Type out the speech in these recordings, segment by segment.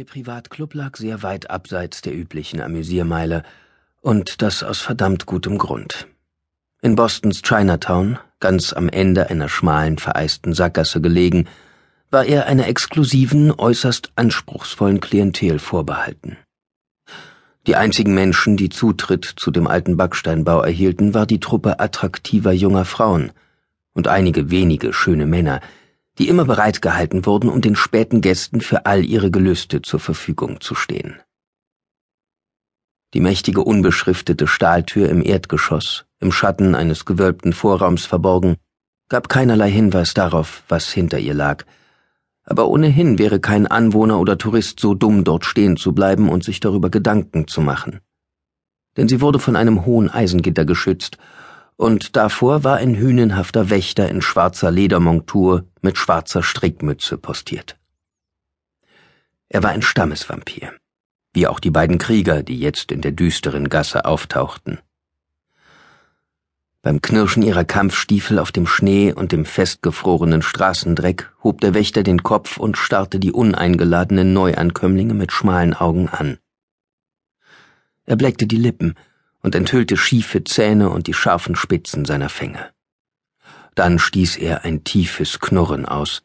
Der Privatclub lag sehr weit abseits der üblichen Amüsiermeile, und das aus verdammt gutem Grund. In Bostons Chinatown, ganz am Ende einer schmalen, vereisten Sackgasse gelegen, war er einer exklusiven, äußerst anspruchsvollen Klientel vorbehalten. Die einzigen Menschen, die Zutritt zu dem alten Backsteinbau erhielten, war die Truppe attraktiver junger Frauen und einige wenige schöne Männer, die immer bereit gehalten wurden, um den späten Gästen für all ihre Gelüste zur Verfügung zu stehen. Die mächtige unbeschriftete Stahltür im Erdgeschoss, im Schatten eines gewölbten Vorraums verborgen, gab keinerlei Hinweis darauf, was hinter ihr lag, aber ohnehin wäre kein Anwohner oder Tourist so dumm, dort stehen zu bleiben und sich darüber Gedanken zu machen. Denn sie wurde von einem hohen Eisengitter geschützt und davor war ein hünenhafter Wächter in schwarzer Ledermontur mit schwarzer Strickmütze postiert. Er war ein Stammesvampir, wie auch die beiden Krieger, die jetzt in der düsteren Gasse auftauchten. Beim Knirschen ihrer Kampfstiefel auf dem Schnee und dem festgefrorenen Straßendreck hob der Wächter den Kopf und starrte die uneingeladenen Neuankömmlinge mit schmalen Augen an. Er bleckte die Lippen, und enthüllte schiefe Zähne und die scharfen Spitzen seiner Fänge. Dann stieß er ein tiefes Knurren aus,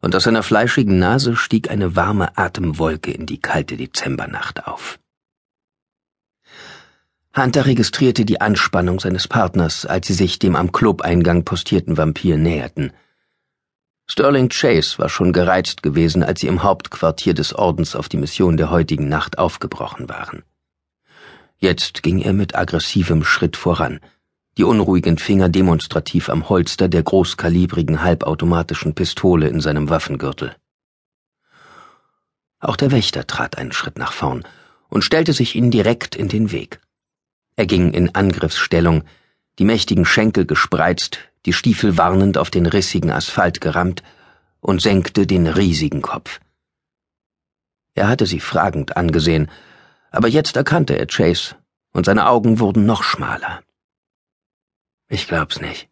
und aus seiner fleischigen Nase stieg eine warme Atemwolke in die kalte Dezembernacht auf. Hunter registrierte die Anspannung seines Partners, als sie sich dem am Clubeingang postierten Vampir näherten. Sterling Chase war schon gereizt gewesen, als sie im Hauptquartier des Ordens auf die Mission der heutigen Nacht aufgebrochen waren. Jetzt ging er mit aggressivem Schritt voran, die unruhigen Finger demonstrativ am Holster der großkalibrigen halbautomatischen Pistole in seinem Waffengürtel. Auch der Wächter trat einen Schritt nach vorn und stellte sich ihnen direkt in den Weg. Er ging in Angriffsstellung, die mächtigen Schenkel gespreizt, die Stiefel warnend auf den rissigen Asphalt gerammt und senkte den riesigen Kopf. Er hatte sie fragend angesehen, aber jetzt erkannte er Chase, und seine Augen wurden noch schmaler. Ich glaub's nicht.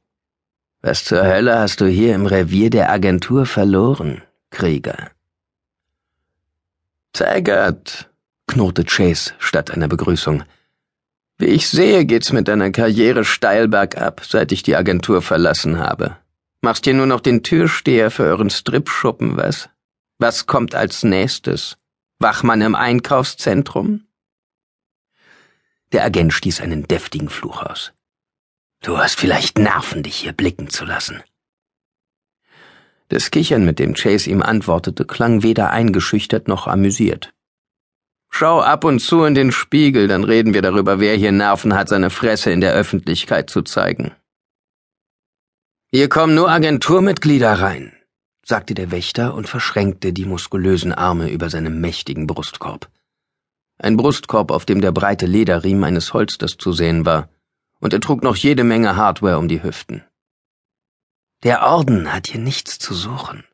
Was zur Hölle hast du hier im Revier der Agentur verloren, Krieger? Taggart, knurrte Chase statt einer Begrüßung. Wie ich sehe, geht's mit deiner Karriere steil bergab, seit ich die Agentur verlassen habe. Machst hier nur noch den Türsteher für euren Stripschuppen, was? Was kommt als nächstes? Wachmann im Einkaufszentrum? Der Agent stieß einen deftigen Fluch aus. Du hast vielleicht Nerven, dich hier blicken zu lassen. Das Kichern, mit dem Chase ihm antwortete, klang weder eingeschüchtert noch amüsiert. Schau ab und zu in den Spiegel, dann reden wir darüber, wer hier Nerven hat, seine Fresse in der Öffentlichkeit zu zeigen. Hier kommen nur Agenturmitglieder rein, sagte der Wächter und verschränkte die muskulösen Arme über seinem mächtigen Brustkorb ein Brustkorb, auf dem der breite Lederriemen eines Holsters zu sehen war, und er trug noch jede Menge Hardware um die Hüften. Der Orden hat hier nichts zu suchen.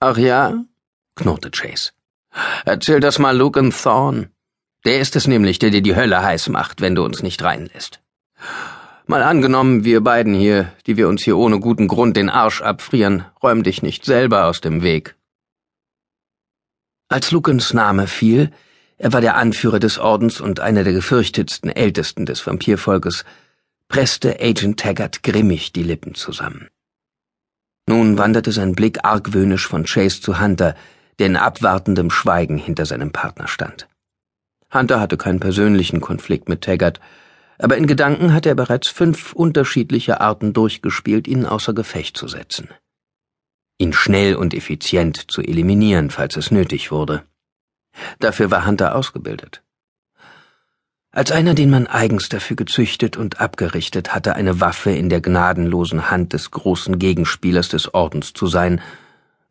Ach ja? knurrte Chase. Erzähl das mal Luke Thorn. Der ist es nämlich, der dir die Hölle heiß macht, wenn du uns nicht reinlässt. Mal angenommen, wir beiden hier, die wir uns hier ohne guten Grund den Arsch abfrieren, räum dich nicht selber aus dem Weg. Als Lukens Name fiel, er war der Anführer des Ordens und einer der gefürchtetsten Ältesten des Vampirvolkes, presste Agent Taggart grimmig die Lippen zusammen. Nun wanderte sein Blick argwöhnisch von Chase zu Hunter, der in abwartendem Schweigen hinter seinem Partner stand. Hunter hatte keinen persönlichen Konflikt mit Taggart, aber in Gedanken hatte er bereits fünf unterschiedliche Arten durchgespielt, ihn außer Gefecht zu setzen. Ihn schnell und effizient zu eliminieren, falls es nötig wurde. Dafür war Hunter ausgebildet. Als einer, den man eigens dafür gezüchtet und abgerichtet hatte, eine Waffe in der gnadenlosen Hand des großen Gegenspielers des Ordens zu sein,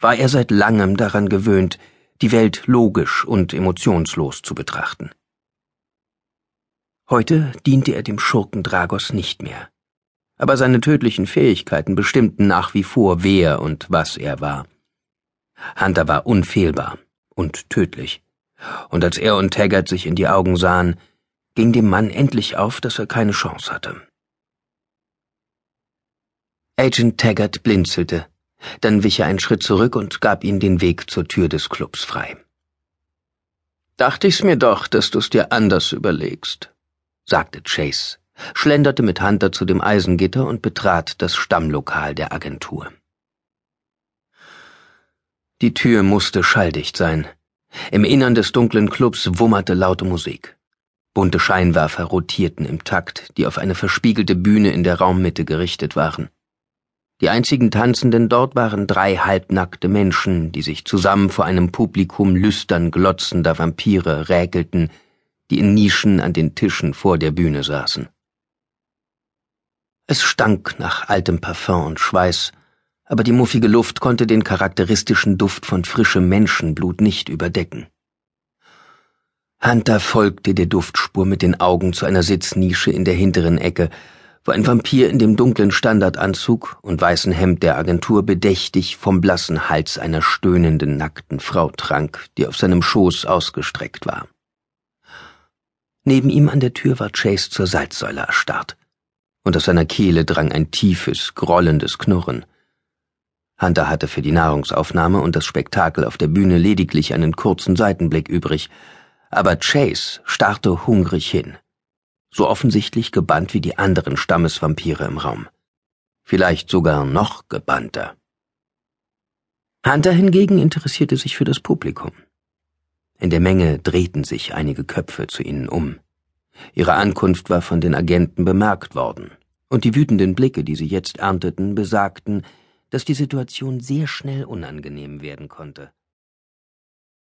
war er seit langem daran gewöhnt, die Welt logisch und emotionslos zu betrachten. Heute diente er dem Schurken Dragos nicht mehr. Aber seine tödlichen Fähigkeiten bestimmten nach wie vor, wer und was er war. Hunter war unfehlbar und tödlich und als er und Taggart sich in die Augen sahen, ging dem Mann endlich auf, dass er keine Chance hatte. Agent Taggart blinzelte, dann wich er einen Schritt zurück und gab ihnen den Weg zur Tür des Clubs frei. Dachte ich's mir doch, dass du's dir anders überlegst, sagte Chase, schlenderte mit Hunter zu dem Eisengitter und betrat das Stammlokal der Agentur. Die Tür musste schalldicht sein. Im Innern des dunklen Clubs wummerte laute Musik. Bunte Scheinwerfer rotierten im Takt, die auf eine verspiegelte Bühne in der Raummitte gerichtet waren. Die einzigen Tanzenden dort waren drei halbnackte Menschen, die sich zusammen vor einem Publikum lüstern glotzender Vampire räkelten, die in Nischen an den Tischen vor der Bühne saßen. Es stank nach altem Parfum und Schweiß, aber die muffige Luft konnte den charakteristischen Duft von frischem Menschenblut nicht überdecken. Hunter folgte der Duftspur mit den Augen zu einer Sitznische in der hinteren Ecke, wo ein Vampir in dem dunklen Standardanzug und weißen Hemd der Agentur bedächtig vom blassen Hals einer stöhnenden, nackten Frau trank, die auf seinem Schoß ausgestreckt war. Neben ihm an der Tür war Chase zur Salzsäule erstarrt, und aus seiner Kehle drang ein tiefes, grollendes Knurren. Hunter hatte für die Nahrungsaufnahme und das Spektakel auf der Bühne lediglich einen kurzen Seitenblick übrig, aber Chase starrte hungrig hin so offensichtlich gebannt wie die anderen Stammesvampire im Raum. Vielleicht sogar noch gebannter. Hunter hingegen interessierte sich für das Publikum. In der Menge drehten sich einige Köpfe zu ihnen um. Ihre Ankunft war von den Agenten bemerkt worden, und die wütenden Blicke, die sie jetzt ernteten, besagten, dass die Situation sehr schnell unangenehm werden konnte.